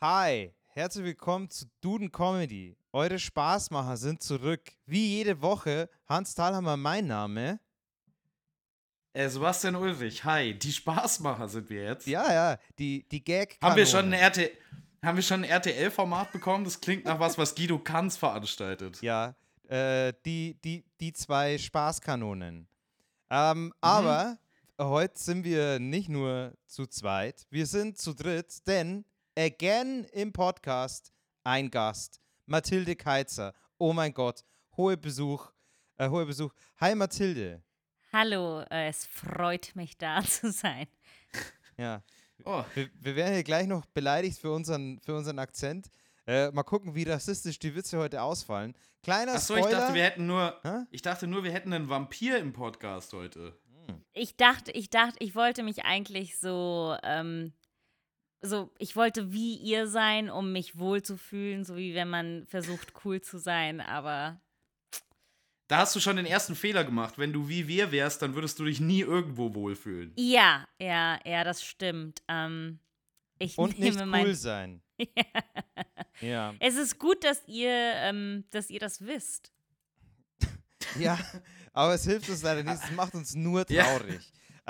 Hi, herzlich willkommen zu Duden Comedy. Eure Spaßmacher sind zurück. Wie jede Woche, Hans Thalhammer mein Name. Äh, Sebastian Ulrich, hi. Die Spaßmacher sind wir jetzt. Ja, ja, die, die gag Haben wir schon ein RT haben wir schon ein RTL-Format bekommen? Das klingt nach was, was Guido Kanz veranstaltet. Ja, äh, die, die, die zwei Spaßkanonen. Ähm, Mhm. Aber heute sind wir nicht nur zu zweit, wir sind zu dritt, denn again im Podcast ein Gast, Mathilde Keizer. Oh mein Gott, hohe Besuch, äh, hoher Besuch. Hi Mathilde. Hallo, äh, es freut mich da zu sein. Ja, Oh, wir, wir werden hier gleich noch beleidigt für unseren, für unseren Akzent. Äh, mal gucken, wie rassistisch die Witze heute ausfallen. Kleiner achso, Spoiler. ich dachte, wir hätten nur. Hä? Ich dachte nur, wir hätten einen Vampir im Podcast heute. Ich dachte, ich dachte, ich wollte mich eigentlich so, ähm, so, ich wollte wie ihr sein, um mich wohlzufühlen, so wie wenn man versucht, cool zu sein, aber Da hast du schon den ersten Fehler gemacht. Wenn du wie wir wärst, dann würdest du dich nie irgendwo wohlfühlen. ja, ja, ja, das stimmt. Ähm, ich Und nehme nicht cool mein. sein. ja. Es ist gut, dass ihr, ähm, dass ihr das wisst. Ja, aber es hilft uns leider nicht. Es macht uns nur Ja.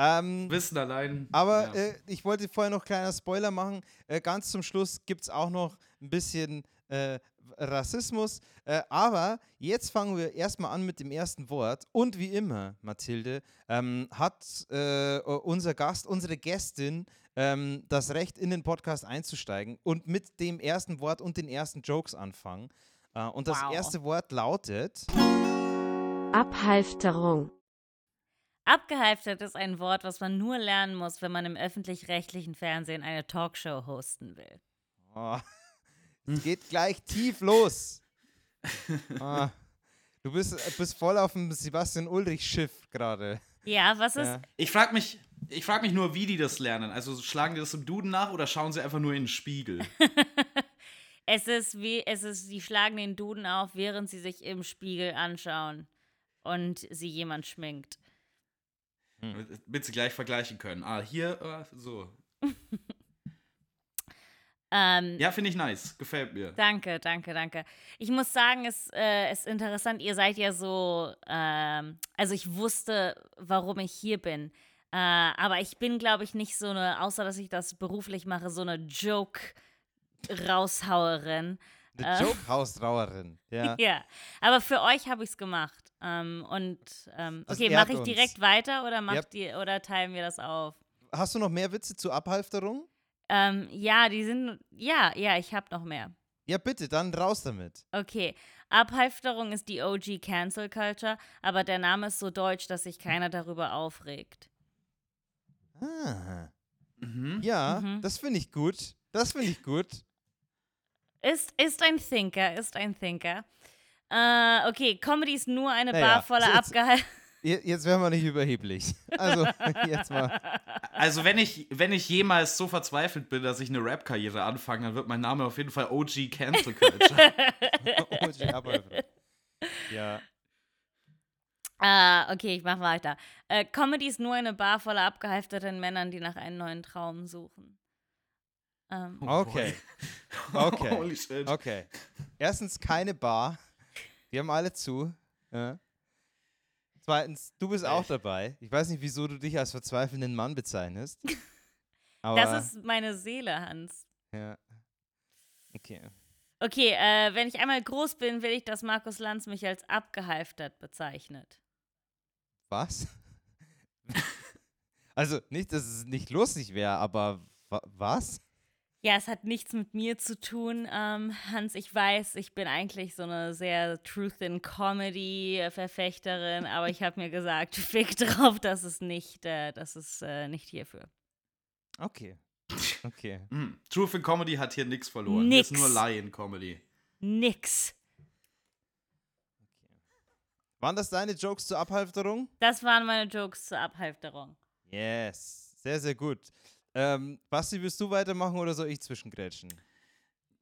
Ähm, Wissen allein. aber ja. äh, ich wollte vorher noch kleiner Spoiler machen. Äh, ganz zum Schluss gibt es auch noch ein bisschen äh, Rassismus. Äh, aber jetzt fangen wir erstmal an mit dem ersten Wort. Und wie immer, Mathilde, ähm, hat äh, unser Gast, unsere Gästin, ähm, das Recht, in den Podcast einzusteigen und mit dem ersten Wort und den ersten Jokes anfangen. Äh, und das Wow. erste Wort lautet. Abhalfterung. Abgehalftert ist ein Wort, was man nur lernen muss, wenn man im öffentlich-rechtlichen Fernsehen eine Talkshow hosten will. Oh, es geht gleich tief los. Ah, du bist, bist voll auf dem Sebastian Ulrich-Schiff gerade. Ja, was ist, Ja. Ich frage mich, ich frag mich nur, wie die das lernen. Also schlagen die das im Duden nach oder schauen sie einfach nur in den Spiegel? Es ist wie, es ist, sie schlagen den Duden auf, während sie sich im Spiegel anschauen und sie jemand schminkt. Damit sie gleich vergleichen können. Ah, hier, äh, so. Ähm, Ja, finde ich nice. Gefällt mir. Danke, danke, danke. Ich muss sagen, es äh, ist interessant, ihr seid ja so, ähm, also ich wusste, warum ich hier bin. Äh, aber ich bin, glaube ich, nicht so eine, außer dass ich das beruflich mache, so eine Joke-Raushauerin. Eine Äh. Joke-Hausrauerin. Ja. Ja, aber für euch habe ich es gemacht. Ähm, und ähm, okay, mache ich uns. direkt weiter oder macht Yep. oder teilen wir das auf? Hast du noch mehr Witze zur Abhalfterung? Ähm, ja, die sind, ja, ja, ich habe noch mehr. Ja, bitte, dann raus damit. Okay, Abhalfterung ist die OG Cancel Culture, aber der Name ist so deutsch, dass sich keiner darüber aufregt. Ah. Mhm. Ja, Mhm. das finde ich gut. Das finde ich gut. Ist, ist ein Thinker, ist ein Thinker. Äh, okay, Comedy ist nur eine Naja, Bar voller so jetzt- abgehalten. Je- Jetzt werden wir nicht überheblich. Also, jetzt mal. Also, wenn ich, wenn ich jemals so verzweifelt bin, dass ich eine Rap-Karriere anfange, dann wird mein Name auf jeden Fall OG Cancel Culture. OG Abhalfterung. Ja. Ah, okay, ich mach weiter. Äh, Comedy ist nur eine Bar voller abgehalfterten Männern, die nach einem neuen Traum suchen. Ähm, Oh Okay. Okay. Holy shit. Okay. Erstens keine Bar. Die haben alle zu. Ja. Zweitens, du bist auch Echt? dabei. Ich weiß nicht, wieso du dich als verzweifelnden Mann bezeichnest. Das ist meine Seele, Hans. ja. Okay. Okay, äh, wenn ich einmal groß bin, will ich, dass Markus Lanz mich als abgehalftert bezeichnet. Was? also nicht, dass es nicht lustig wäre, aber wa was? Ja, es hat nichts mit mir zu tun, ähm, Hans. Ich weiß, ich bin eigentlich so eine sehr Truth in Comedy Verfechterin, aber ich habe mir gesagt, fick drauf, dass es nicht, äh, das ist äh, nicht hierfür. Okay. Okay. Hm. Truth in Comedy hat hier nichts verloren. Nix. Hier ist nur Lion Comedy. Nix. Waren das deine Jokes zur Abhalfterung? Das waren meine Jokes zur Abhalfterung. Yes. Sehr, sehr gut. Ähm, Basti, willst du weitermachen oder soll ich zwischengrätschen?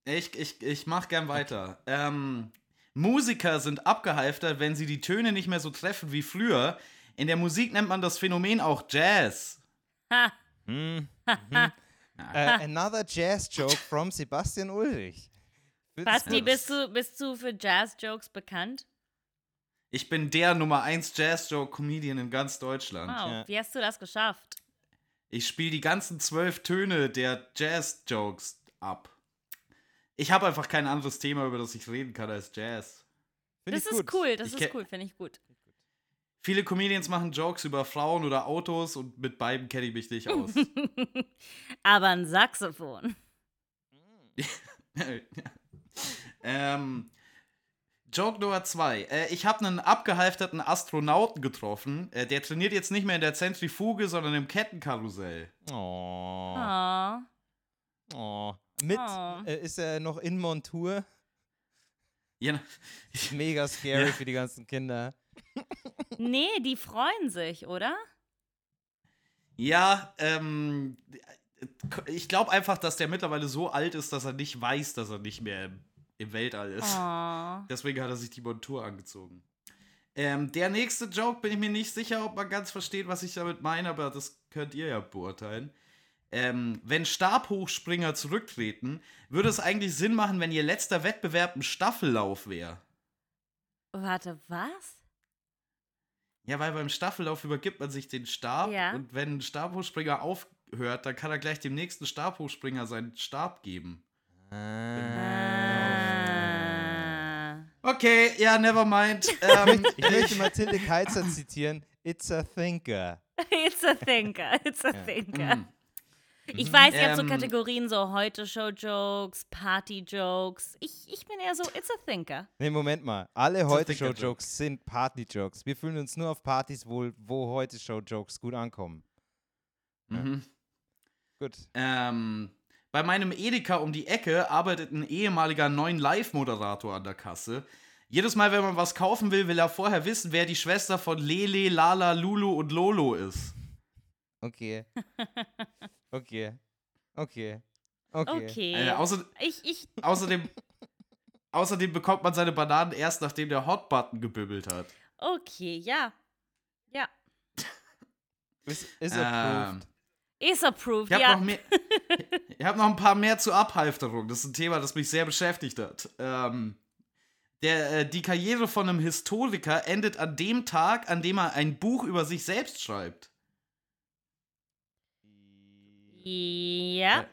Ich, ich, ich mach gern weiter. Ähm, Musiker sind abgehalftert, wenn sie die Töne nicht mehr so treffen wie früher. In der Musik nennt man das Phänomen auch Jazz. Ha, Hm. mhm. Äh, another Jazz Joke from Sebastian Ulrich. Basti, bist du, bist du für Jazz-Jokes bekannt? Ich bin der Nummer 1 Jazz-Joke-Comedian in ganz Deutschland. Wow, Ja. wie hast du das geschafft? Ich spiele die ganzen zwölf Töne der Jazz-Jokes ab. Ich habe einfach kein anderes Thema, über das ich reden kann als Jazz. Find Das ich ist gut. cool, das Ich ist cool, finde ich gut. Viele Comedians machen Jokes über Frauen oder Autos und mit beiden kenne ich mich nicht aus. Aber ein Saxophon. ähm, Joke Nummer 2. Äh, ich habe einen abgehalfterten Astronauten getroffen. Äh, der trainiert jetzt nicht mehr in der Zentrifuge, sondern im Kettenkarussell. Oh. Oh. oh. Mit, Oh. äh, ist er noch in Montur? Ja, Mega scary Ja. für die ganzen Kinder. Nee, die freuen sich, oder? ja ähm, ich glaube einfach, dass der mittlerweile so alt ist, dass er nicht weiß, dass er nicht mehr im, im Weltall ist. Oh. Deswegen hat er sich die Montur angezogen. Ähm, der nächste Joke bin ich mir nicht sicher, ob man ganz versteht, was ich damit meine, aber das könnt ihr ja beurteilen. Ähm, wenn Stabhochspringer zurücktreten, würde es eigentlich Sinn machen, wenn ihr letzter Wettbewerb ein Staffellauf wäre. Warte, was? Ja, weil beim Staffellauf übergibt man sich den Stab Ja. und wenn ein Stabhochspringer aufhört, dann kann er gleich dem nächsten Stabhochspringer seinen Stab geben. Ah. Okay, ja, never mind. ähm, Ich möchte Mathilde Keizer zitieren. It's a thinker. It's a thinker, it's a thinker. mm. Ich weiß, ihr habt so Ähm. Kategorien, so Heute-Show-Jokes, Party-Jokes. Ich, ich bin eher so, it's a thinker. Nee, Moment mal. Alle Heute-Show-Jokes sind Party-Jokes. Wir fühlen uns nur auf Partys wohl, wo Heute-Show-Jokes gut ankommen. mhm. Gut. Ähm, bei meinem Edeka um die Ecke arbeitet ein ehemaliger neuen Live-Moderator an der Kasse. Jedes Mal, wenn man was kaufen will, will er vorher wissen, wer die Schwester von Lele, Lala, Lulu und Lolo ist. Okay. Okay. Okay. Okay. Okay. Äh, außer, ich, ich, außerdem, außerdem bekommt man seine Bananen erst, nachdem der Hot-Button gebibbelt hat. okay, ja. Ja. Ist, ist Ähm, approved. Is approved, ich habe ja. noch, mehr- ich hab noch ein paar mehr zur Abhalfterung. Das ist ein Thema, das mich sehr beschäftigt hat. Ähm, der, äh, die Karriere von einem Historiker endet an dem Tag, an dem er ein Buch über sich selbst schreibt. Ja.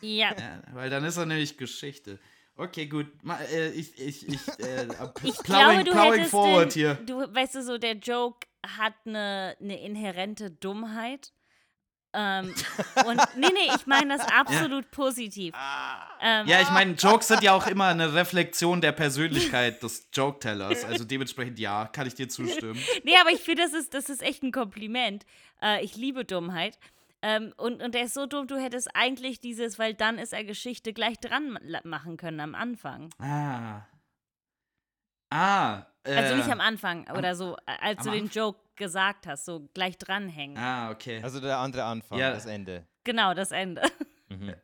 Ja. Ja, weil dann ist er nämlich Geschichte. Okay, gut. Ma, äh, ich, ich, ich, äh, Ich plowing, glaube, du plowing hättest forward den, hier. Du, weißt du, so der Joke hat eine, eine inhärente Dummheit. Ähm, und nee, nee, ich meine das absolut positiv. Ähm, Ja, ich meine, Jokes sind ja auch immer eine Reflexion der Persönlichkeit des Joke-Tellers. Also dementsprechend ja, kann ich dir zustimmen. Nee, aber ich finde, das ist, das ist echt ein Kompliment. Äh, ich liebe Dummheit. Ähm, und, und er ist so dumm, du hättest eigentlich dieses, weil dann ist er Geschichte gleich dran ma- machen können am Anfang. Ah. Ah. Äh, Also nicht am Anfang oder so, äh, als am du den Joke gesagt hast, so gleich dranhängen. Ah, okay. Also der andere Anfang, Ja. das Ende. Genau, das Ende. Mhm.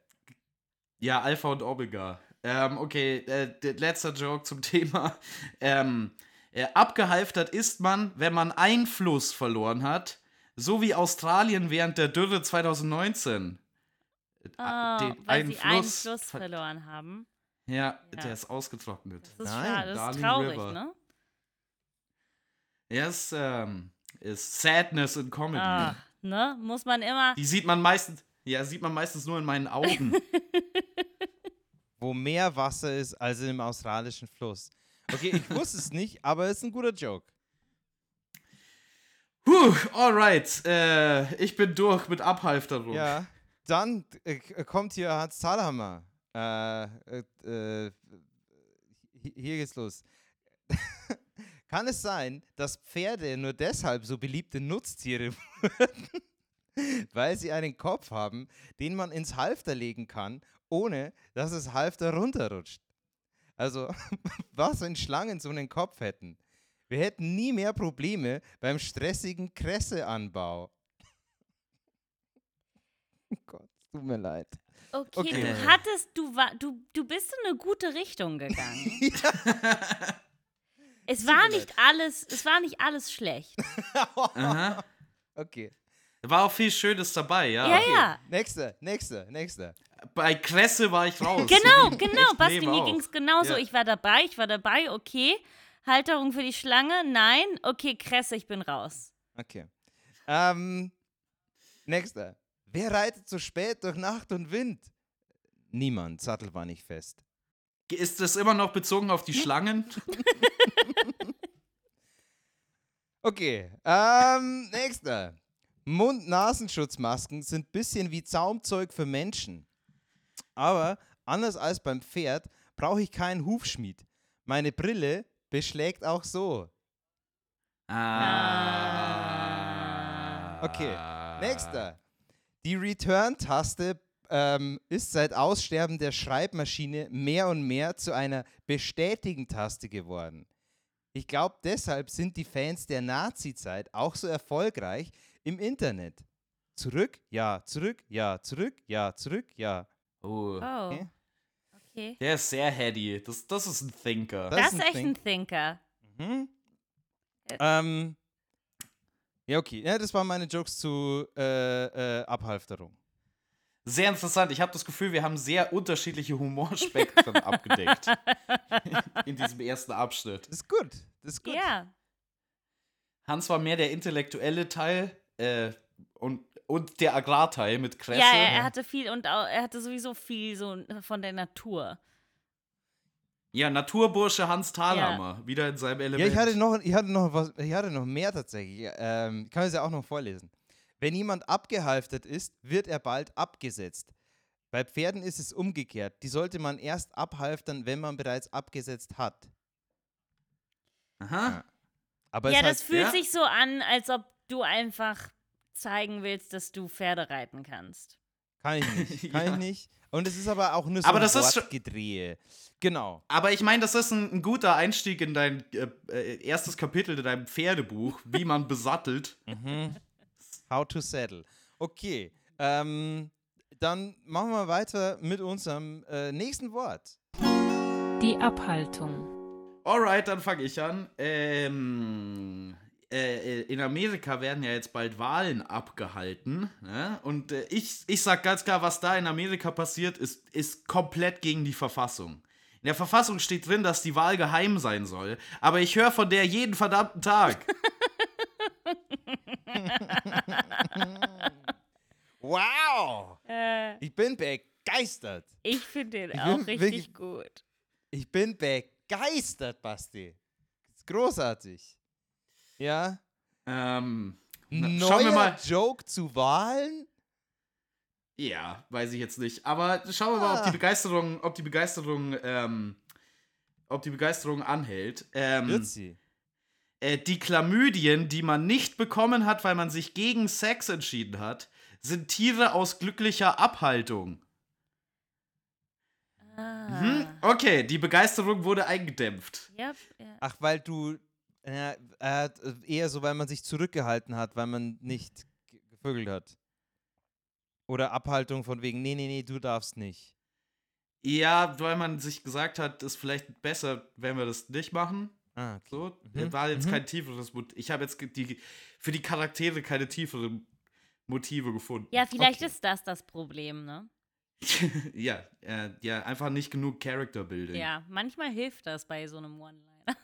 Ja, Alpha und Omega. Ähm, okay, äh, letzter Joke zum Thema. Ähm, äh, abgehalftert ist man, wenn man Einfluss verloren hat, so wie Australien während der Dürre 2019. Äh, Oh, den weil sie Einfluss Einfluss ver- verloren haben. Ja, Ja. der ist ausgetrocknet. Das ist Nein, schade, das ist Darling traurig, River. ne? Ja, ist, ähm, ist Sadness in Comedy. Ah, ne? Muss man immer. Die sieht man meistens, ja, sieht man meistens nur in meinen Augen. Wo mehr Wasser ist als im australischen Fluss. Okay, ich wusste es nicht, aber es ist ein guter Joke. Puh, alright. Äh, ich bin durch mit Abhalfterung. Ja. Dann äh, k- kommt hier Hans Thalhammer. Äh, äh, äh, hi- hier geht's los. Kann es sein, dass Pferde nur deshalb so beliebte Nutztiere wurden, weil sie einen Kopf haben, den man ins Halfter legen kann, ohne dass das Halfter runterrutscht? Also, was, wenn Schlangen so einen Kopf hätten? Wir hätten nie mehr Probleme beim stressigen Kresseanbau. Oh Gott, tut mir leid. Okay, Okay. du hattest, du war, du, du bist in eine gute Richtung gegangen. Es war nicht alles, es war nicht alles schlecht. Aha. Okay. War auch viel Schönes dabei, ja. Ja, ja. Nächster, nächster, nächster. Bei Kresse war ich raus. Genau, genau. Basti, mir ging es genauso. Ja. Ich war dabei, ich war dabei, okay. Halterung für die Schlange, nein. Okay, Kresse, ich bin raus. Okay. Ähm, nächster. Wer reitet so spät durch Nacht und Wind? Niemand. Sattel war nicht fest. Ist das immer noch bezogen auf die Schlangen? Okay. Ähm, nächster. Mund-Nasenschutzmasken sind bisschen wie Zaumzeug für Menschen. Aber anders als beim Pferd brauche ich keinen Hufschmied. Meine Brille beschlägt auch so. Ah. Okay, nächster. Die Return-Taste ähm, ist seit Aussterben der Schreibmaschine mehr und mehr zu einer Bestätigen-Taste geworden. Ich glaube, deshalb sind die Fans der Nazi-Zeit auch so erfolgreich im Internet. Zurück, ja, zurück, ja, zurück, ja, zurück, ja. Oh. Oh. Okay. Okay. Der ist sehr heady. Das, das ist ein Thinker. Das Das ist ein echt ein Thinker. Mhm. Äh. Ähm, ja, okay. Ja, das waren meine Jokes zu äh, äh, Abhalfterung. Sehr interessant. Ich habe das Gefühl, wir haben sehr unterschiedliche Humorspektren abgedeckt. In diesem ersten Abschnitt. Das ist gut. Das ist gut. Ja. Hans war mehr der intellektuelle Teil äh, und, und der Agrarteil mit Kresse. Ja, er, er hatte viel und auch, er hatte sowieso viel so von der Natur. Ja, Naturbursche Hans Thalhammer. Wieder in seinem Ja, Element. ich hatte noch, ich hatte noch was, ich hatte noch mehr tatsächlich. Ähm, ich kann es ja auch noch vorlesen. Wenn jemand abgehalftert ist, wird er bald abgesetzt. Bei Pferden ist es umgekehrt. Die sollte man erst abhalftern, wenn man bereits abgesetzt hat. Aha. Aber ja, das halt, fühlt ja. sich so an, als ob du einfach zeigen willst, dass du Pferde reiten kannst. kann ich nicht. Kann Ja. ich nicht. Und es ist aber auch nur so Aber ein das ist schon- Wortgedrehe. Genau. Aber ich meine, das ist ein, ein guter Einstieg in dein äh, äh, erstes Kapitel in deinem Pferdebuch, wie man besattelt. Mhm. How to settle. Okay. Ähm, dann machen wir weiter mit unserem äh, nächsten Wort. Die Abhaltung. Alright, dann fange ich an. Ähm, äh, in Amerika werden ja jetzt bald Wahlen abgehalten. Ne? Und äh, ich, ich sag ganz klar, was da in Amerika passiert, ist, ist komplett gegen die Verfassung. In der Verfassung steht drin, dass die Wahl geheim sein soll. Aber ich höre von der jeden verdammten Tag. Wow! Äh, Ich bin begeistert. ich finde den Ich auch richtig wirklich- gut. Ich bin begeistert, Basti. Das ist großartig. Ja. ähm, na, Neuer schauen wir mal. Joke zu Wahlen? Ja, weiß ich jetzt nicht. Aber schauen wir mal, ob die Ah. Begeisterung, ob die Begeisterung, ähm, ob die Begeisterung anhält. Ähm, Wird sie. Äh, die Chlamydien, die man nicht bekommen hat, weil man sich gegen Sex entschieden hat, sind Tiere aus glücklicher Abhaltung. Ah. Hm? Okay, die Begeisterung wurde eingedämpft. Yep, ja. Ach, weil du. Äh, äh, eher so, weil man sich zurückgehalten hat, weil man nicht ge- gevögelt hat. Oder Abhaltung von wegen, nee, nee, nee, du darfst nicht. Ja, weil man sich gesagt hat, ist vielleicht besser, wenn wir das nicht machen. Ah, okay. So, Mhm, war jetzt mhm. kein tieferes Motiv. Ich habe jetzt die, für die Charaktere keine tieferen Motive gefunden. ja, vielleicht Okay. ist das das Problem, ne? ja, äh, ja, einfach nicht genug Character Building. Ja, manchmal hilft das bei so einem One-Liner.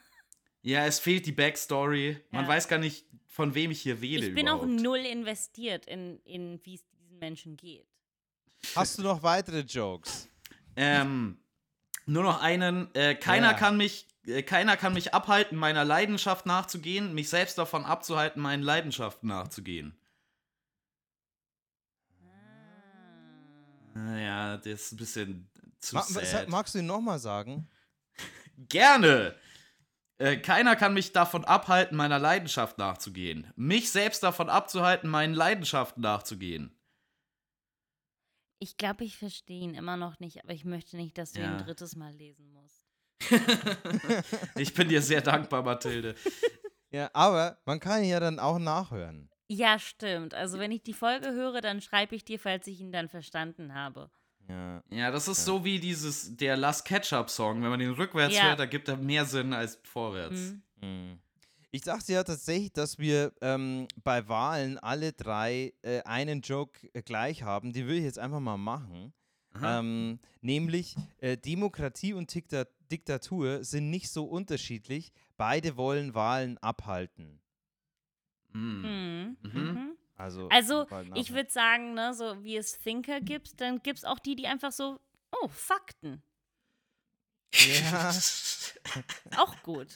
Ja, es fehlt die Backstory. Man Ja. weiß gar nicht, von wem ich hier rede. Ich bin überhaupt. auch null investiert in, in wie es diesen Menschen geht. Hast du noch weitere Jokes? Ähm, nur noch einen. Äh, keiner Ja. kann mich. Äh, keiner kann mich abhalten, meiner Leidenschaft nachzugehen, mich selbst davon abzuhalten, meinen Leidenschaften nachzugehen. Naja, das ist ein bisschen zu Ma sad. magst du ihn nochmal sagen? Gerne! Äh, keiner kann mich davon abhalten, meiner Leidenschaft nachzugehen. Mich selbst davon abzuhalten, meinen Leidenschaften nachzugehen. Ich glaube, ich verstehe ihn immer noch nicht, aber ich möchte nicht, dass du ihn Ja. ein drittes Mal lesen musst. Ich bin dir sehr dankbar, Mathilde. Ja, aber man kann ihn ja dann auch nachhören. Ja, stimmt. Also wenn ich die Folge höre, dann schreibe ich dir, falls ich ihn dann verstanden habe. Ja. Ja, das ist so wie dieses, der Last Ketchup-Song. Wenn man den rückwärts Ja. hört, da gibt er mehr Sinn als vorwärts. Hm. Hm. Ich dachte ja tatsächlich, dass wir ähm, bei Wahlen alle drei äh, einen Joke äh, gleich haben. Den will ich jetzt einfach mal machen. Ähm, nämlich äh, Demokratie und Dikta Diktatur sind nicht so unterschiedlich. Beide wollen Wahlen abhalten. Hm. Mhm. Mhm. Mhm. Also, Also, ich würde sagen, ne, so wie es Thinker gibt, dann gibt es auch die, die einfach so, oh, Fakten. Ja. Auch gut.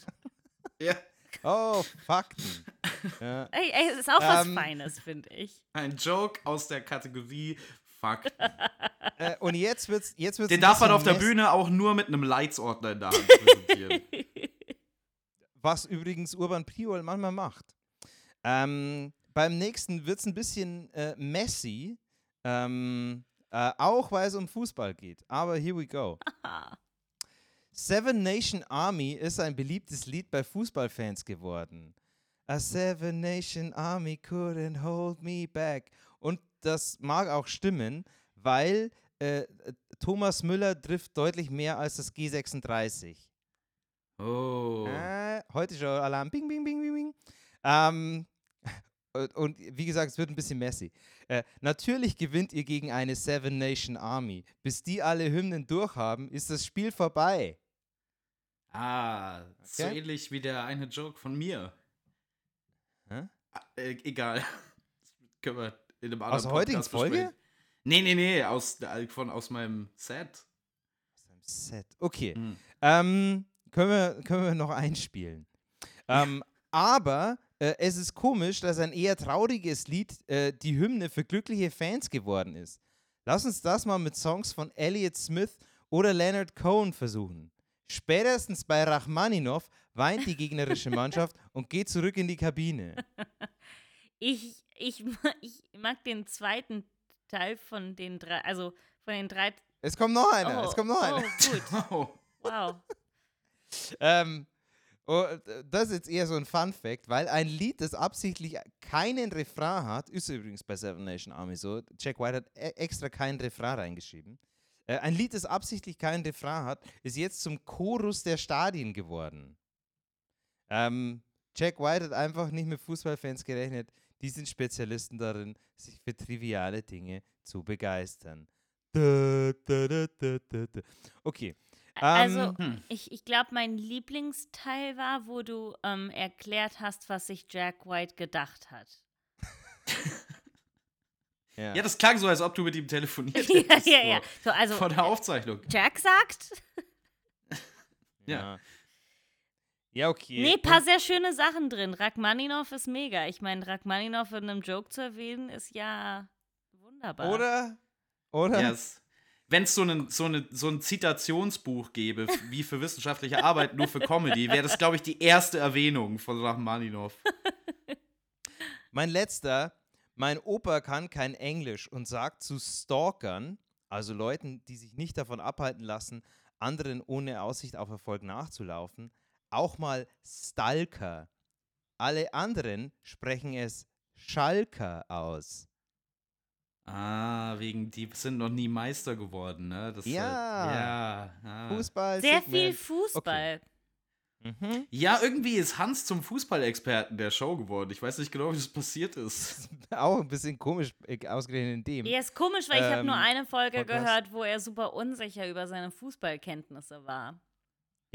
ja. Oh, Fakten. ja. Ey, ey, es ist auch was Ähm, Feines, finde ich. Ein Joke aus der Kategorie Fuck. äh, und jetzt wird's, jetzt wird's Den darf man auf der Bühne auch nur mit einem Leitsordner in der Hand präsentieren. Was übrigens Urban Priol manchmal macht. Ähm, beim nächsten wird es ein bisschen äh, messy, ähm, äh, auch weil es um Fußball geht. Aber here we go. Seven Nation Army ist ein beliebtes Lied bei Fußballfans geworden. A Seven Nation Army couldn't hold me back. Und das mag auch stimmen, weil äh, Thomas Müller trifft deutlich mehr als das G36. Oh. Äh, heute schon Alarm. Bing, bing, bing, bing, bing. Ähm, und, wie gesagt, es wird ein bisschen messy. Äh, natürlich gewinnt ihr gegen eine Seven Nation Army. Bis die alle Hymnen durchhaben, ist das Spiel vorbei. Ah, so Okay. ähnlich wie der eine Joke von mir. Ah, äh, egal. Können wir in einem anderen Aus der heutigen Folge? besprechen. Nee, nee, nee, aus, äh, von, aus meinem Set. Set. Okay. Hm. Ähm, können, wir, können wir noch einspielen. Ähm, aber äh, es ist komisch, dass ein eher trauriges Lied äh, die Hymne für glückliche Fans geworden ist. Lass uns das mal mit Songs von Elliott Smith oder Leonard Cohen versuchen. Spätestens bei Rachmaninov weint die gegnerische Mannschaft und geht zurück in die Kabine. Ich, ich, ich mag den zweiten Teil von den drei, also von den drei. Es kommt noch einer, oh, es kommt noch oh, einer. gut. Oh. Wow. Ähm, oh, das ist jetzt eher so ein Fun Fact, weil ein Lied, das absichtlich keinen Refrain hat, ist übrigens bei Seven Nation Army so, Jack White hat e extra keinen Refrain reingeschrieben. Äh, ein Lied, das absichtlich keinen Refrain hat, ist jetzt zum Chorus der Stadien geworden. Ähm, Jack White hat einfach nicht mit Fußballfans gerechnet. Die sind Spezialisten darin, sich für triviale Dinge zu begeistern. Okay. Also, Ähm, Hm. ich, ich glaube, mein Lieblingsteil war, wo du ähm, erklärt hast, was sich Jack White gedacht hat. ja. Ja, das klang so, als ob du mit ihm telefoniert ja, hättest ja, ja. Vor, So, also, vor der Aufzeichnung. Jack sagt. Ja. Ja, okay. Nee, paar sehr schöne Sachen drin. Rachmaninov ist mega. Ich meine, Rachmaninov in einem Joke zu erwähnen, ist ja wunderbar. Oder? Oder? Ja, wenn es so, einen- so, eine, so ein Zitationsbuch gäbe, wie für wissenschaftliche Arbeit, nur für Comedy, wäre das, glaube ich, die erste Erwähnung von Rachmaninov. Mein letzter. Mein Opa kann kein Englisch und sagt zu Stalkern, also Leuten, die sich nicht davon abhalten lassen, anderen ohne Aussicht auf Erfolg nachzulaufen, auch mal Stalker. Alle anderen sprechen es Schalker aus. Ah, wegen die sind noch nie Meister geworden, ne? Das, Ja. ja. ah. Fußball. Sehr viel Fußball. Mhm. Ja, irgendwie ist Hans zum Fußballexperten der Show geworden. Ich weiß nicht genau, wie das passiert ist. Auch ein bisschen komisch, äh, ausgerechnet in dem. Ja, ist komisch, weil ich habe nur Ähm, eine Folge Podcast. gehört, wo er super unsicher über seine Fußballkenntnisse war.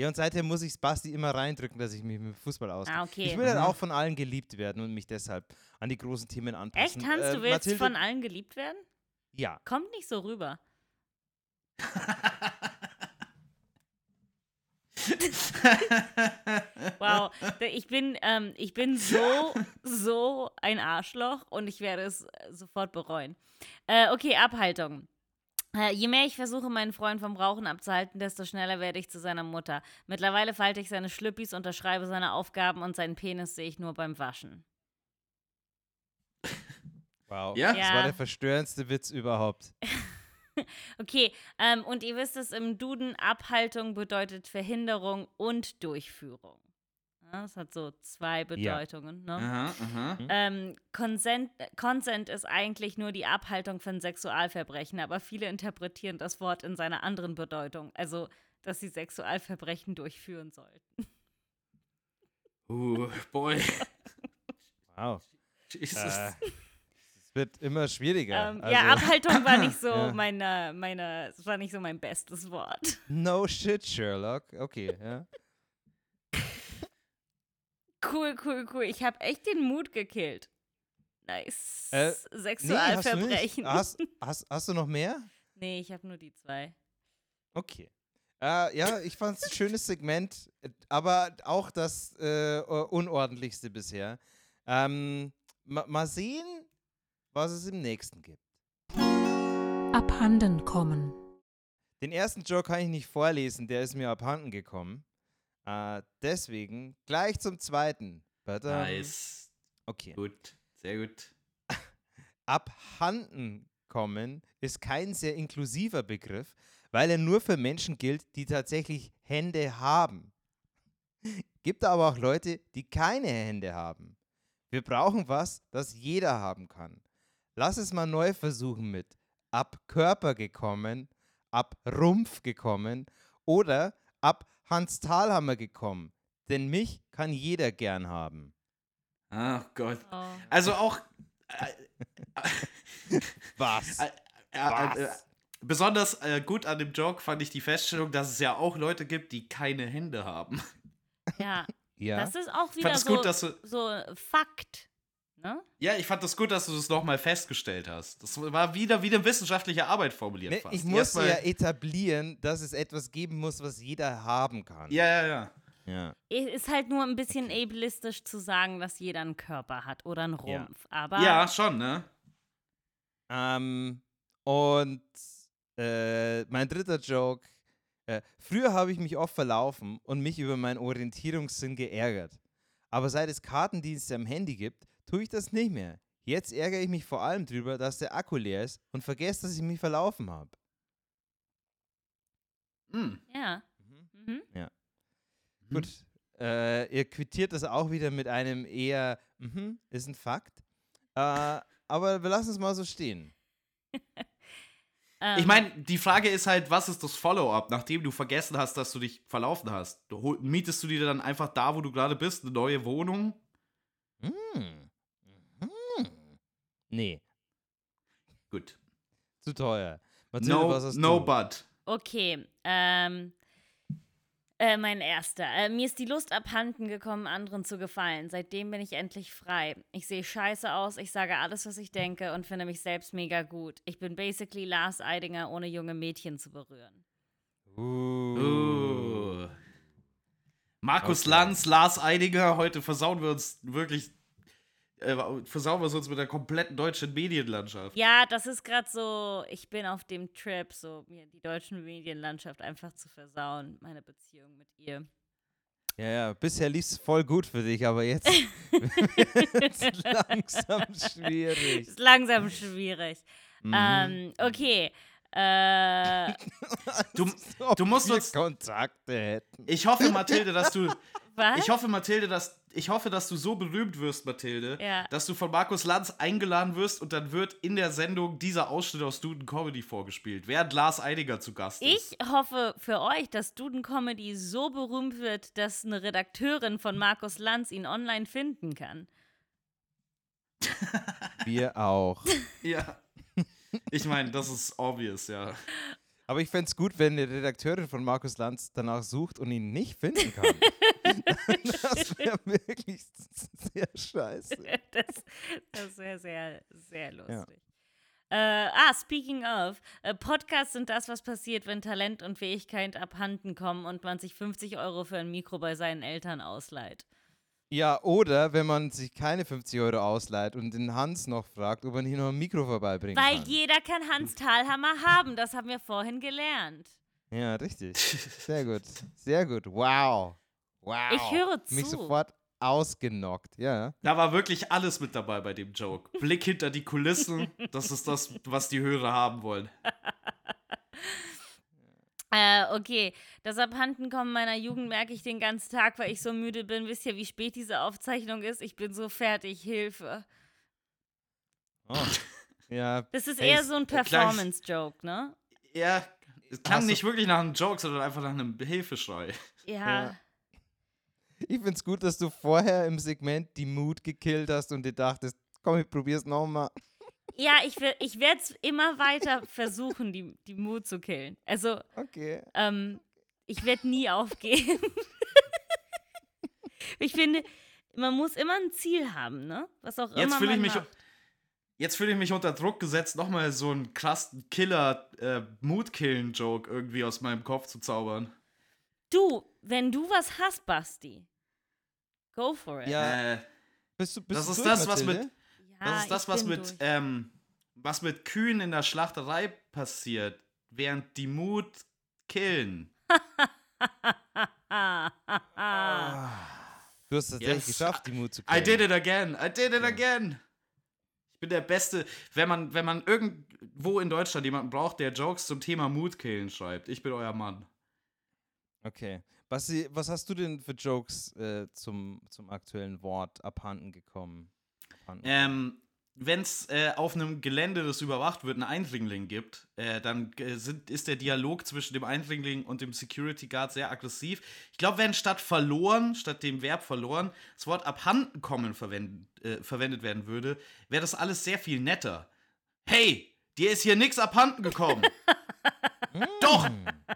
Ja, und seitdem muss ich Basti immer reindrücken, dass ich mich mit Fußball auskenne. Ah, okay. Ich will halt Mhm. auch von allen geliebt werden und mich deshalb an die großen Themen anpassen. Echt, Hans, Äh, du willst Mathilde- von allen geliebt werden? Ja. Kommt nicht so rüber. Wow, ich bin, ähm, ich bin so, so ein Arschloch und ich werde es äh, sofort bereuen. Äh, okay, Abhaltung. Äh, je mehr ich versuche, meinen Freund vom Rauchen abzuhalten, desto schneller werde ich zu seiner Mutter. Mittlerweile falte ich seine Schlüppis, unterschreibe seine Aufgaben und seinen Penis sehe ich nur beim Waschen. Wow. Ja? Das war der verstörendste Witz überhaupt. Okay, ähm, und ihr wisst es im Duden, Abhaltung bedeutet Verhinderung und Durchführung. Ja, das hat so zwei Bedeutungen. Ne? aha, aha. Ähm, Consent, Consent ist eigentlich nur die Abhaltung von Sexualverbrechen, aber viele interpretieren das Wort in seiner anderen Bedeutung, also dass sie Sexualverbrechen durchführen sollten. Uh, boy. Wow. Jesus. Äh, es wird immer schwieriger. Ähm, also, ja, Abhaltung war nicht so Ja. meine, meine, es war nicht so mein bestes Wort. No shit, Sherlock. Okay, ja. Cool, cool, cool. Ich habe echt den Mut gekillt. Nice. Äh, Nee, hast du. Sexualverbrechen. Hast, hast, hast du noch mehr? nee, ich habe nur die zwei. Okay. Äh, ja, ich fand es ein schönes Segment, aber auch das äh, unordentlichste bisher. Ähm, ma mal sehen, was es im nächsten gibt. Abhanden kommen. Den ersten Joke kann ich nicht vorlesen, der ist mir abhanden gekommen. Äh, deswegen gleich zum zweiten. Badam. Nice. Okay. Gut. Sehr gut. Abhanden kommen ist kein sehr inklusiver Begriff, weil er nur für Menschen gilt, die tatsächlich Hände haben. Gibt aber auch Leute, die keine Hände haben. Wir brauchen was, das jeder haben kann. Lass es mal neu versuchen mit ab Körper gekommen, ab Rumpf gekommen oder ab Hans Thalhammer gekommen. Denn mich kann jeder gern haben. Ach Gott. Oh. Also auch. Was? Äh, äh, äh, äh, besonders äh, gut an dem Joke fand ich die Feststellung, dass es ja auch Leute gibt, die keine Hände haben. Ja, Ja. das ist auch wieder so, gut, dass du. so Fakt. Ne? Ja, ich fand das gut, dass du das nochmal festgestellt hast. Das war wieder, wieder wissenschaftliche Arbeit formuliert Nee, fast. ich muss Erstmal- ja etablieren, dass es etwas geben muss, was jeder haben kann. Ja, ja, ja. ja. Ist halt nur ein bisschen ableistisch zu sagen, dass jeder einen Körper hat oder einen Ja. Rumpf. Aber Ja, schon, ne? Ähm, und äh, mein dritter Joke. Äh, früher habe ich mich oft verlaufen und mich über meinen Orientierungssinn geärgert. Aber seit es Kartendienste am Handy gibt, tue ich das nicht mehr. Jetzt ärgere ich mich vor allem drüber, dass der Akku leer ist und vergesse, dass ich mich verlaufen habe. Hm. ja. Mhm. Gut. Äh, ihr quittiert das auch wieder mit einem eher, mhm, ist ein Fakt. Äh, aber wir lassen es mal so stehen. Ähm, Ich meine, die Frage ist halt, was ist das Follow-up, nachdem du vergessen hast, dass du dich verlaufen hast? Du, mietest du dir dann einfach da, wo du gerade bist, eine neue Wohnung? Hm. Nee, Gut. zu teuer. Mathilde, No, was hast no du? but. Okay, ähm, äh, mein erster. Äh, mir ist die Lust abhanden gekommen, anderen zu gefallen. Seitdem bin ich endlich frei. Ich sehe scheiße aus, ich sage alles, was ich denke und finde mich selbst mega gut. Ich bin basically Lars Eidinger, ohne junge Mädchen zu berühren. Uh. Uh. Markus Okay. Lanz, Lars Eidinger, heute versauen wir uns wirklich, äh, versauen wir es uns mit der kompletten deutschen Medienlandschaft. Ja, das ist gerade so, ich bin auf dem Trip, so mir die deutsche Medienlandschaft einfach zu versauen, meine Beziehung mit ihr. Ja, ja, bisher lief es voll gut für dich, aber jetzt wird's langsam schwierig. Ist langsam schwierig. Mhm. Ähm, okay. Äh, Du, du musst uns- Kontakte hätten. ich hoffe, Mathilde, dass du, was? ich hoffe, Mathilde, dass, ich hoffe, dass du so berühmt wirst, Mathilde, Ja. dass du von Markus Lanz eingeladen wirst und dann wird in der Sendung dieser Ausschnitt aus Student Comedy vorgespielt, während Lars Eidinger zu Gast ist. Ich hoffe für euch, dass Student Comedy so berühmt wird, dass eine Redakteurin von Markus Lanz ihn online finden kann. Wir auch. Ja. Ich meine, das ist obvious, ja. Aber ich fände es gut, wenn die Redakteurin von Markus Lanz danach sucht und ihn nicht finden kann. das wäre wirklich sehr scheiße. das das wäre sehr, sehr lustig. Äh, ah, speaking of, äh, Podcasts sind das, was passiert, wenn Talent und Fähigkeit abhanden kommen und man sich 50 Euro für ein Mikro bei seinen Eltern ausleiht. Ja, oder wenn man sich keine 50 Euro ausleiht und den Hans noch fragt, ob er nicht noch ein Mikro vorbeibringen Weil kann. jeder kann Hans Thalhammer haben, das haben wir vorhin gelernt. Ja, richtig. Sehr gut. Sehr gut. Wow. Wow. Ich höre Mich zu. sofort ausgenockt. Ja. Da war wirklich alles mit dabei bei dem Joke. Blick hinter die Kulissen, das ist das, was die Hörer haben wollen. Äh, okay. Das Abhandenkommen meiner Jugend merke ich den ganzen Tag, weil ich so müde bin. Wisst ihr, wie spät diese Aufzeichnung ist? Ich bin so fertig. Hilfe. Oh. Ja. Das ist Hey, eher so ein gleich- Performance-Joke, ne? Ja, es klang nicht wirklich nach einem Joke, sondern einfach nach einem Hilfeschrei. Ja. Ja. Ich find's gut, dass du vorher im Segment die Mut gekillt hast und dir dachtest, komm, ich probier's nochmal. Ja, ich, will- ich werde es immer weiter versuchen, die, die Mut zu killen. Also, Okay. ähm, ich werde nie aufgeben. ich finde, man muss immer ein Ziel haben, ne? Was auch Jetzt immer fühle ich man mich. macht. Jetzt fühle ich mich unter Druck gesetzt, nochmal so einen krassen Killer, äh, irgendwie aus meinem Kopf zu zaubern. Du, wenn du was hast, Basti, go for it. Ja, Äh, bist du, bist das du ist das, was mit- das ist das, was mit, ähm, was mit Kühen in der Schlachterei passiert, während die Mut killen. Du hast es tatsächlich Yes. geschafft, die Mut zu I killen. did it again. I did it again. Ich bin der Beste. Wenn man, wenn man irgendwo in Deutschland jemanden braucht, der Jokes zum Thema Mutkillen schreibt, ich bin euer Mann. Okay. Basti, was hast du denn für Jokes äh, zum, zum aktuellen Wort abhanden gekommen? Ähm, wenn es äh, auf einem Gelände, das überwacht wird, einen Eindringling gibt, äh, dann äh, sind, ist der Dialog zwischen dem Eindringling und dem Security Guard sehr aggressiv. Ich glaube, wenn statt verloren, statt dem Verb verloren, das Wort abhanden kommen verwend, äh, verwendet werden würde, wäre das alles sehr viel netter. Hey, dir ist hier nichts abhanden gekommen. doch,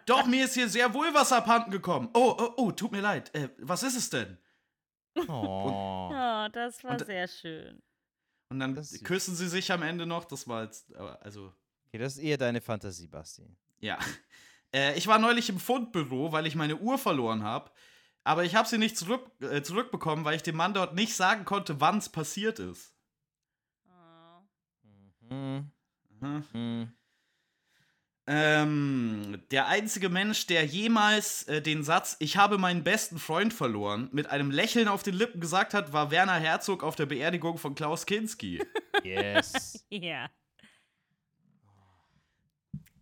doch, mir ist hier sehr wohl was abhanden gekommen. Oh, oh, oh, tut mir leid. Äh, was ist es denn? Oh. Oh, das war Und- sehr schön. Und dann küssen sie sich am Ende noch. Das war jetzt, äh, also, Okay, das ist eher deine Fantasie, Basti. Ja. Äh, ich war neulich im Fundbüro, weil ich meine Uhr verloren habe. Aber ich habe sie nicht zurück, äh, zurückbekommen, weil ich dem Mann dort nicht sagen konnte, wann es passiert ist. Oh. Mhm. Mhm. Mhm. Ähm, der einzige Mensch, der jemals äh, den Satz Ich habe meinen besten Freund verloren mit einem Lächeln auf den Lippen gesagt hat, war Werner Herzog auf der Beerdigung von Klaus Kinski. Yes. Ja.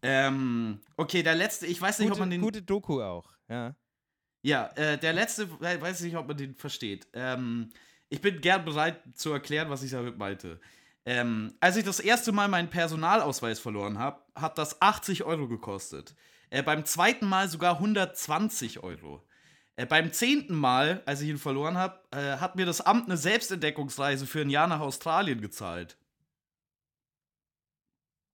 ähm, okay, der letzte, ich weiß nicht, ob man gute, den. gute Doku auch, ja. Ja, äh, der letzte, we- weiß nicht, ob man den versteht. Ähm, ich bin gern bereit zu erklären, was ich damit meinte. Ähm, als ich das erste Mal meinen Personalausweis verloren habe, hat das 80 Euro gekostet. Äh, beim zweiten Mal sogar 120 Euro. Äh, beim zehnten Mal, als ich ihn verloren habe, äh, hat mir das Amt eine Selbstentdeckungsreise für ein Jahr nach Australien gezahlt.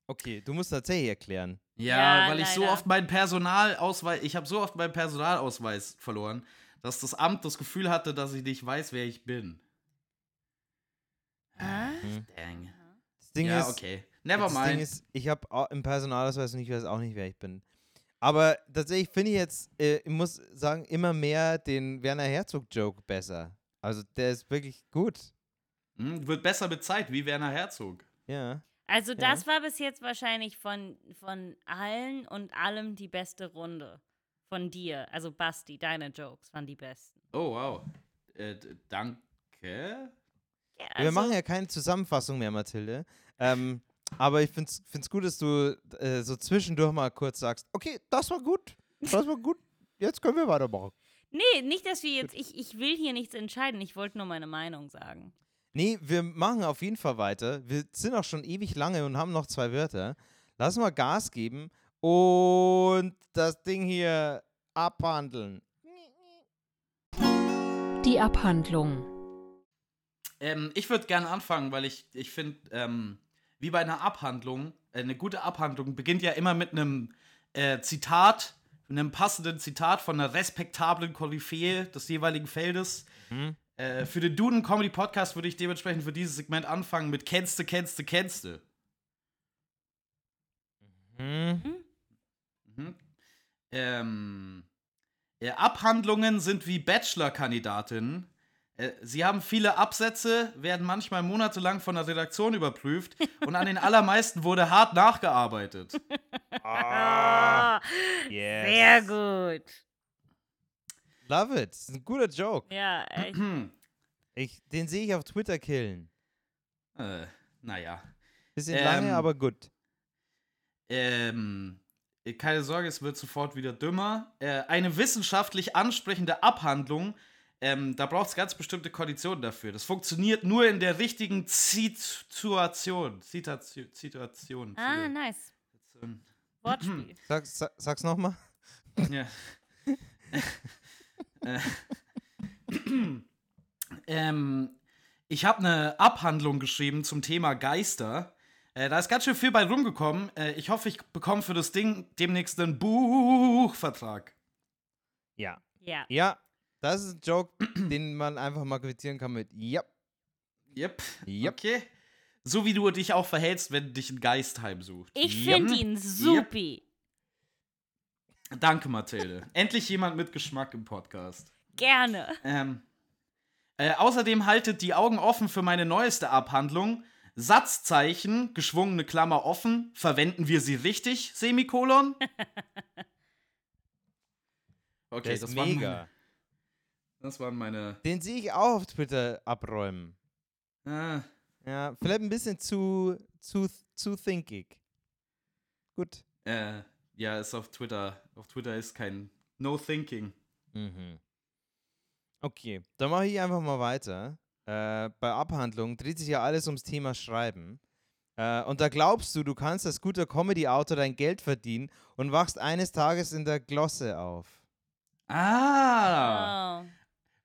Okay, du musst tatsächlich erklären. Ja, Ja, weil ich so leider. oft meinen Personalausweis, ich habe so oft meinen Personalausweis verloren, dass das Amt das Gefühl hatte, dass ich nicht weiß, wer ich bin. Ah? Mhm. Dang. Das Ding ja, ist, okay. Never das Ding mind. ist, ich habe im Personalausweis und ich weiß auch nicht, wer ich bin. Aber tatsächlich finde ich jetzt, äh, ich muss sagen, immer mehr den Werner Herzog-Joke besser. Also der ist wirklich gut. Hm, wird besser mit Zeit, wie Werner Herzog. Ja. Also das war bis jetzt wahrscheinlich von, von allen und allem die beste Runde. Von dir. Also Basti, deine Jokes waren die besten. Oh, wow. Äh, danke. Ja, Wir also, machen ja keine Zusammenfassung mehr, Mathilde. Ähm, aber ich finde es gut, dass du äh, so zwischendurch mal kurz sagst, okay, das war gut, das war gut, jetzt können wir weitermachen. Nee, nicht, dass wir jetzt. Ich, ich will hier nichts entscheiden. Ich wollte nur meine Meinung sagen. Nee, wir machen auf jeden Fall weiter. Wir sind auch schon ewig lange und haben noch zwei Wörter. Lass mal Gas geben und das Ding hier abhandeln. Die Abhandlung. Ähm, ich würde gerne anfangen, weil ich, ich finde, ähm, wie bei einer Abhandlung, äh, eine gute Abhandlung beginnt ja immer mit einem äh, Zitat, einem passenden Zitat von einer respektablen Koryphäe des jeweiligen Feldes. Mhm. Äh, für den Duden Comedy Podcast würde ich dementsprechend für dieses Segment anfangen mit Kennste, Kennste, Kennste. Hm. Mhm. Ähm, äh, Abhandlungen sind wie Bachelor-Kandidatinnen. Äh, sie haben viele Absätze, werden manchmal monatelang von der Redaktion überprüft und an den allermeisten wurde hart nachgearbeitet. Ah, Yes. Sehr gut. Love it. Das ist ein guter Joke. Ja, echt. Ich, den sehe ich auf Twitter killen. Äh, naja. Bisschen Ähm, lange, aber gut. Ähm, äh, keine Sorge, es wird sofort wieder dümmer. Äh, eine wissenschaftlich ansprechende Abhandlung, ähm, da braucht es ganz bestimmte Konditionen dafür. Das funktioniert nur in der richtigen Situation. Zitation. Situation. Ah, nice. Wortspiel. Sag, sag, sag's nochmal. Ja. äh, ähm, ich habe eine Abhandlung geschrieben zum Thema Geister. Äh, da ist ganz schön viel bei rumgekommen. Äh, ich hoffe, ich bekomme für das Ding demnächst einen Buchvertrag. Ja. Ja. Ja, das ist ein Joke, den man einfach mal quittieren kann mit Ja. Yep. Yep. Okay. So wie du dich auch verhältst, wenn dich ein Geist heimsucht. Ich Yep. finde ihn supi. Danke, Mathilde. Endlich jemand mit Geschmack im Podcast. Gerne. Ähm, äh, außerdem haltet die Augen offen für meine neueste Abhandlung. Satzzeichen, geschwungene Klammer offen, verwenden wir sie richtig? Semikolon? Okay, ist das waren, mega. Das waren meine. Den sehe ich auch auf Twitter abräumen. Äh, Ja, vielleicht ein bisschen zu, zu, zu thinkig. Gut. äh, ja, ist auf Twitter. Auf Twitter ist kein No Thinking. Mhm. Okay, dann mache ich einfach mal weiter. Äh, bei Abhandlungen dreht sich ja alles ums Thema Schreiben. Äh, und da glaubst du, du kannst als guter Comedy-Autor dein Geld verdienen und wachst eines Tages in der Glosse auf. Ah! Oh.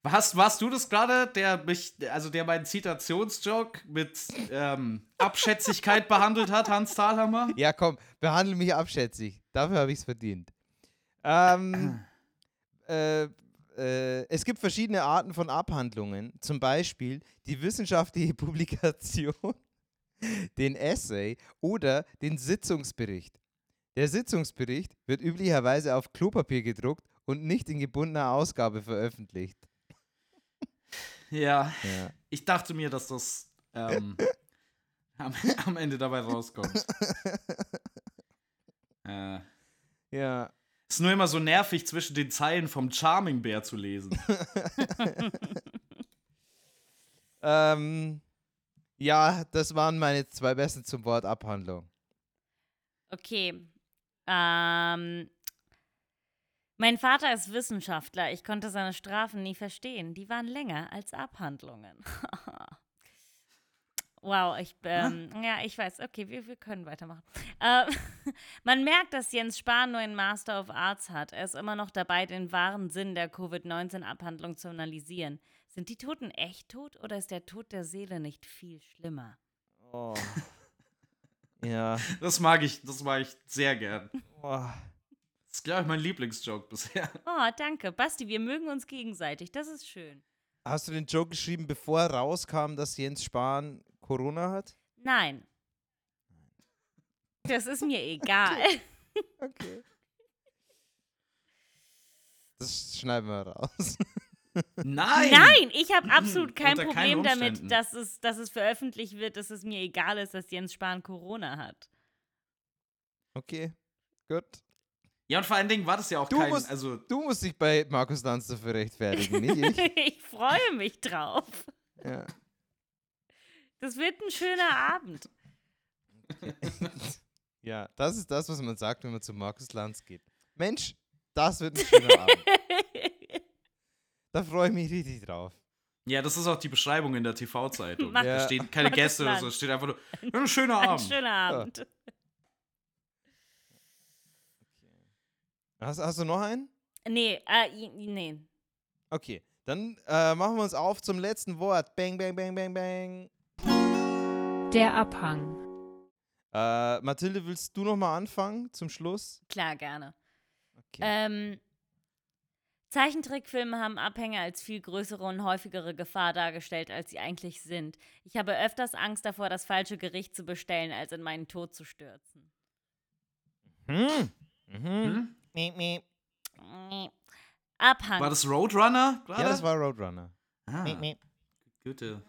Warst, warst du das gerade, der mich, also der meinen Zitationsjoke mit ähm, Abschätzigkeit behandelt hat, Hans Thalhammer? Ja, komm, behandle mich abschätzig. Dafür habe ich es verdient. Ähm, äh, äh, es gibt verschiedene Arten von Abhandlungen. Zum Beispiel die wissenschaftliche Publikation, den Essay oder den Sitzungsbericht. Der Sitzungsbericht wird üblicherweise auf Klopapier gedruckt und nicht in gebundener Ausgabe veröffentlicht. Ja, Ja. ich dachte mir, dass das ähm, am, am Ende dabei rauskommt. äh, Ja. ist nur immer so nervig, zwischen den Zeilen vom Charming Bear zu lesen. Ähm, ja, das waren meine zwei besten zum Wort Abhandlung. Okay. Ähm, mein Vater ist Wissenschaftler. Ich konnte seine Strafen nie verstehen. Die waren länger als Abhandlungen. wow, ich, ähm, ja, ich weiß. Okay, wir, wir können weitermachen. Äh, man merkt, dass Jens Spahn nur einen Master of Arts hat. Er ist immer noch dabei, den wahren Sinn der Covid-19-Abhandlung zu analysieren. Sind die Toten echt tot oder ist der Tod der Seele nicht viel schlimmer? Oh. ja. Das mag ich, das mag ich sehr gern. Oh. Das ist, glaube ich, mein Lieblingsjoke bisher. Oh, danke. Basti, wir mögen uns gegenseitig. Das ist schön. Hast du den Joke geschrieben, bevor rauskam, dass Jens Spahn Corona hat? Nein. Das ist mir egal. Okay. Das schneiden wir raus. Nein! Nein, ich habe absolut kein Unter Problem damit, dass es, dass es veröffentlicht wird, dass es mir egal ist, dass Jens Spahn Corona hat. Okay, gut. Ja, und vor allen Dingen war das ja auch Du kein, musst- also Du musst dich bei Markus Lanz dafür rechtfertigen, nicht ich. ich freue mich drauf. Ja. Das wird ein schöner Abend. ja, das ist das, was man sagt, wenn man zu Markus Lanz geht. Mensch, das wird ein schöner Abend. Da freue ich mich richtig drauf. Ja, das ist auch die Beschreibung in der TV-Zeitung. Da Ja. stehen keine Gäste oder so, es steht einfach nur, ein schöner Ein Abend. schöner Abend. Hast, hast du noch einen? Nee, äh, nee. Okay, dann äh, machen wir uns auf zum letzten Wort. Bang, bang, bang, bang, bang. Der Abhang. Äh, Mathilde, willst du noch mal anfangen zum Schluss? Klar, gerne. Okay. Ähm, Zeichentrickfilme haben Abhänge als viel größere und häufigere Gefahr dargestellt, als sie eigentlich sind. Ich habe öfters Angst davor, das falsche Gericht zu bestellen, als in meinen Tod zu stürzen. Hm. Mhm. Hm? Miep, miep. Abhang. War das Roadrunner gerade? Ja, das war Roadrunner. ah, Miep, miep. gute,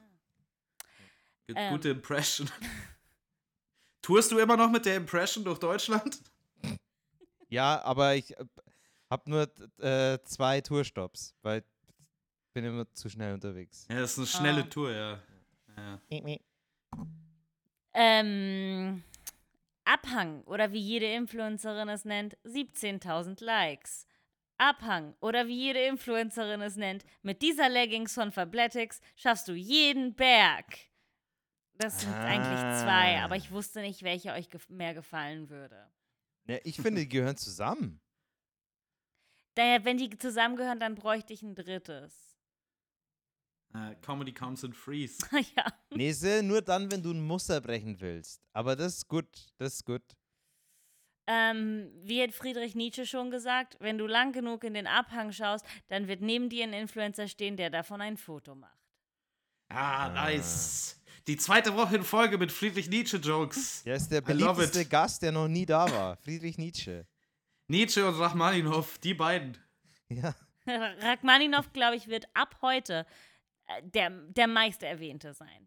gut, Ähm. gute Impression. Tourst du immer noch mit der Impression durch Deutschland? Ja, aber ich äh, habe nur äh, zwei Tourstops, weil ich bin immer zu schnell unterwegs. Ja, das ist eine schnelle Ah. Tour, ja. ja. Miep, miep. Ähm, Abhang oder wie jede Influencerin es nennt, 17.000 Likes. Abhang oder wie jede Influencerin es nennt, mit dieser Leggings von Fabletics schaffst du jeden Berg. Das sind eigentlich zwei, Ah. aber ich wusste nicht, welche euch gef mehr gefallen würde. Ja, ich finde, die gehören zusammen. Daher, wenn die zusammengehören, dann bräuchte ich ein drittes. Äh, Comedy comes in freeze. ja. Nese, nur dann, wenn du ein Muster brechen willst. Aber das ist gut, das ist gut. Ähm, wie hat Friedrich Nietzsche schon gesagt, wenn du lang genug in den Abhang schaust, dann wird neben dir ein Influencer stehen, der davon ein Foto macht. Ah, nice. Die zweite Woche in Folge mit Friedrich Nietzsche-Jokes. Der ist der beliebteste. Gast, der noch nie da war. Friedrich Nietzsche. Nietzsche und Rachmaninov, die beiden. Ja. Rachmaninov, glaube ich, wird ab heute der, der meisterwähnte sein.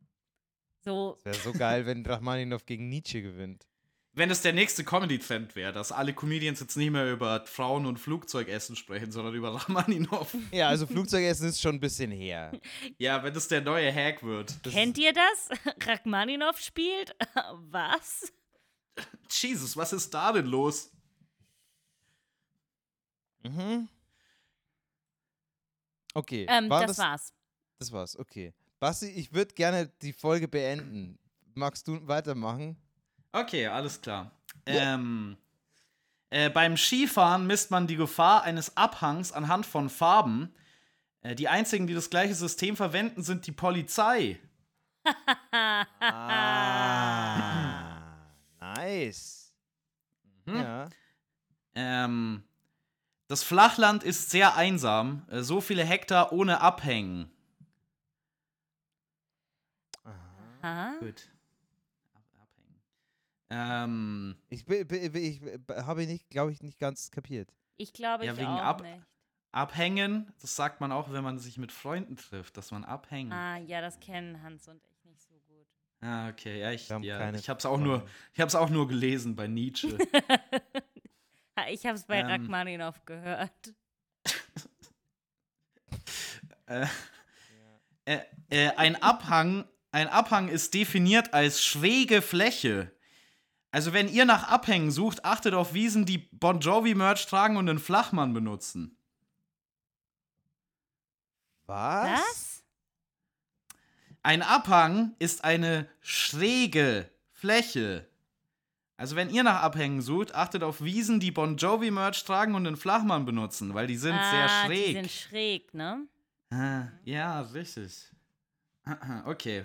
So, Wäre so geil, wenn Rachmaninov gegen Nietzsche gewinnt. Wenn es der nächste Comedy-Trend wäre, dass alle Comedians jetzt nicht mehr über Frauen und Flugzeugessen sprechen, sondern über Rachmaninov. Ja, also Flugzeugessen ist schon ein bisschen her. Ja, wenn das der neue Hack wird. Das kennt ihr das? Rachmaninov spielt? Was? Jesus, was ist da denn los? Mhm. Okay. Ähm, war das, war's. Das war's, okay. Basti, ich würde gerne die Folge beenden. Magst du weitermachen? Okay, alles klar. Ähm, äh, beim Skifahren misst man die Gefahr eines Abhangs anhand von Farben. Äh, die einzigen, die das gleiche System verwenden, sind die Polizei. Ah, nice. Hm? Ja. Ähm, das Flachland ist sehr einsam. Äh, so viele Hektar ohne Abhängen. Aha. Gut. Ab abhängen. Ähm, Ich, be- ich be- habe nicht, glaube ich, nicht ganz kapiert. Ich glaube, Ja, ich wegen auch Ab- nicht. abhängen, das sagt man auch, wenn man sich mit Freunden trifft, dass man abhängt. Ah, ja, das kennen Hans und ich nicht so gut. Ah, okay, ja, ich, ja, ich hab's auch nur, ich auch nur gelesen bei Nietzsche. Ich habe es bei Ähm. Rachmaninov gehört. äh, äh, äh, ein Abhang, ein Abhang ist definiert als schräge Fläche. Also wenn ihr nach Abhängen sucht, achtet auf Wiesen, die Bon Jovi Merch tragen und einen Flachmann benutzen. Was? Was? Ein Abhang ist eine schräge Fläche. Also wenn ihr nach Abhängen sucht, achtet auf Wiesen, die Bon Jovi Merch tragen und einen Flachmann benutzen, weil die sind ah, sehr Die schräg. sind schräg, ne? Ah, ja, richtig. Okay.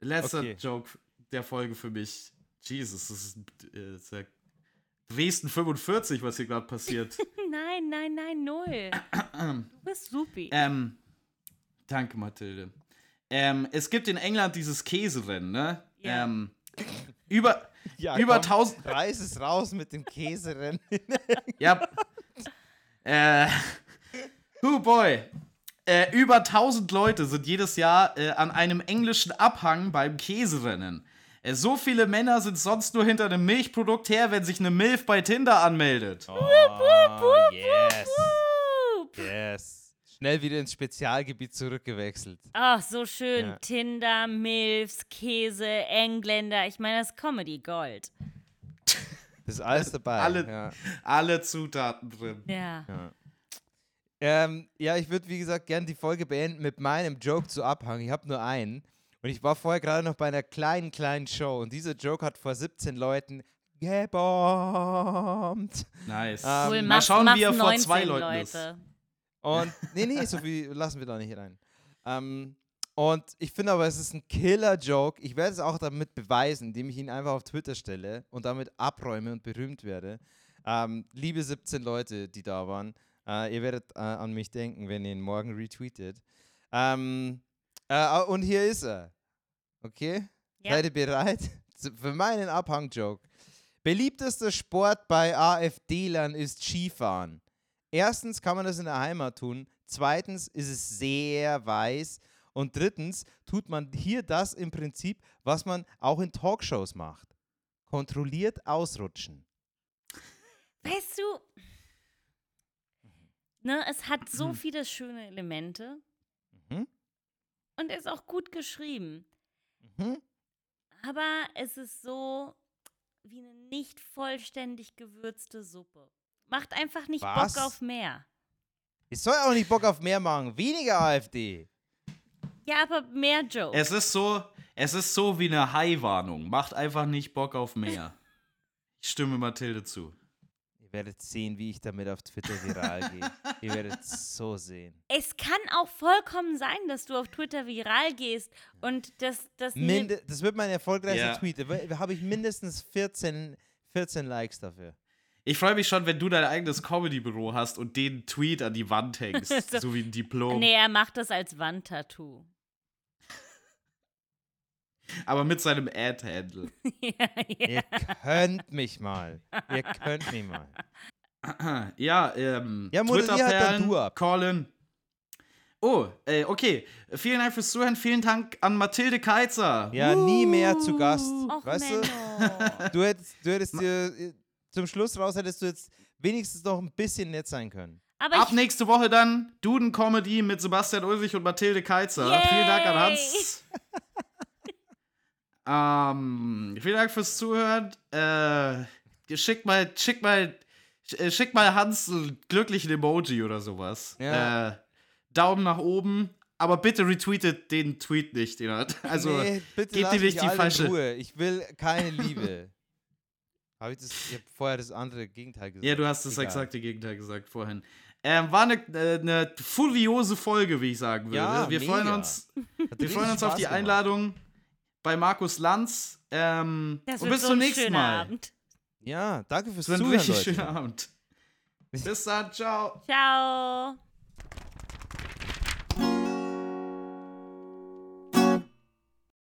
Letzter Okay. Joke der Folge für mich. Jesus, das ist, äh, das ist ja Dresden 45, was hier gerade passiert. Nein, nein, nein, null. Du bist supi. ähm, danke, Mathilde. Ähm, es gibt in England dieses Käserennen, ne? Ja. Ähm, über, Ja, über komm, 1000. Reiß es raus mit dem Käserennen. Ja. äh, oh boy. Äh, über 1000 Leute sind jedes Jahr äh, an einem englischen Abhang beim Käserennen. Äh, so viele Männer sind sonst nur hinter einem Milchprodukt her, wenn sich eine Milf bei Tinder anmeldet. Oh, yes. Yes. Schnell wieder ins Spezialgebiet zurückgewechselt. Ach, so schön. Ja. Tinder, Milfs, Käse, Engländer. Ich meine, das ist Comedy Gold. Das ist alles dabei. Alle- Ja. Alle Zutaten drin. Ja. Ähm, ja, ich würde, wie gesagt, gerne die Folge beenden mit meinem Joke zu Abhang. Ich habe nur einen. Und ich war vorher gerade noch bei einer kleinen, kleinen Show. Und dieser Joke hat vor 17 Leuten gebombt. Nice. Ähm, Cool, mal schauen, wie er vor 19 zwei Leuten Leute. ist. Und nee, nee, so viel lassen wir da nicht rein. Ähm, und ich finde aber, es ist ein Killer-Joke. Ich werde es auch damit beweisen, indem ich ihn einfach auf Twitter stelle und damit abräume und berühmt werde. Ähm, liebe 17 Leute, die da waren, äh, ihr werdet äh, an mich denken, wenn ihr ihn morgen retweetet. Ähm, äh, und hier ist er. Okay? Ja. Seid ihr bereit? Für meinen Abhang-Joke. Beliebtester Sport bei AfD-Lern ist Skifahren. Erstens kann man das in der Heimat tun. Zweitens ist es sehr weiß. Und drittens tut man hier das im Prinzip, was man auch in Talkshows macht. Kontrolliert ausrutschen. Weißt du, ne, es hat so viele schöne Elemente Mhm. und ist auch gut geschrieben. Mhm. Aber es ist so wie eine nicht vollständig gewürzte Suppe. Macht einfach nicht Was? Bock auf mehr. Ich soll auch nicht Bock auf mehr machen. Weniger AfD. Ja, aber mehr Jokes. Es ist so, es ist so wie eine Hai-Warnung. Macht einfach nicht Bock auf mehr. Ich stimme Mathilde zu. Ihr werdet sehen, wie ich damit auf Twitter viral gehe. Ihr werdet so sehen. Es kann auch vollkommen sein, dass du auf Twitter viral gehst und das, das Minde das wird mein erfolgreichster Ja. Tweet. Da habe ich mindestens 14, 14 Likes dafür. Ich freue mich schon, wenn du dein eigenes Comedy-Büro hast und den Tweet an die Wand hängst, So- so wie ein Diplom. Nee, er macht das als Wandtattoo. Aber mit seinem Ad-Handle. ja, ja. Ihr könnt mich mal. Ihr könnt mich mal. Ja, ähm, Ja, halt Twitter-Perlen, du ab. Colin. Oh, äh, okay. Vielen Dank fürs Zuhören. Vielen Dank an Mathilde Keizer. Ja, nie mehr zu Gast. Och, weißt du? Menno. Du hättest, du hättest dir zum Schluss raus hättest du jetzt wenigstens noch ein bisschen nett sein können. Aber Ab nächste Woche dann Duden Comedy mit Sebastian Ulrich und Mathilde Keizer. Yay! Vielen Dank an Hans. ähm, vielen Dank fürs Zuhören. Äh, schick mal, schick mal, äh, schick mal Hans einen glücklichen Emoji oder sowas. Ja. Äh, Daumen nach oben. Aber bitte retweetet den Tweet nicht. Den hat. Also, nee, bitte gebt ihm nicht die falsche- in Ruhe. Ich will keine Liebe. Habe ich das? Ich habe vorher das andere Gegenteil gesagt. ja, du hast das Egal. exakte Gegenteil gesagt vorhin. Ähm, war eine, äh, eine furiose Folge, wie ich sagen würde. Ja, wir freuen mega. uns Hat Wir freuen uns auf Spaß die gemacht. Bei Markus Lanz. Ähm, das und wird bis so zum nächsten Mal. Abend. Ja, danke fürs wird ein Zuhören, richtig Leute. schöner Abend. Bis dann, ciao. Ciao.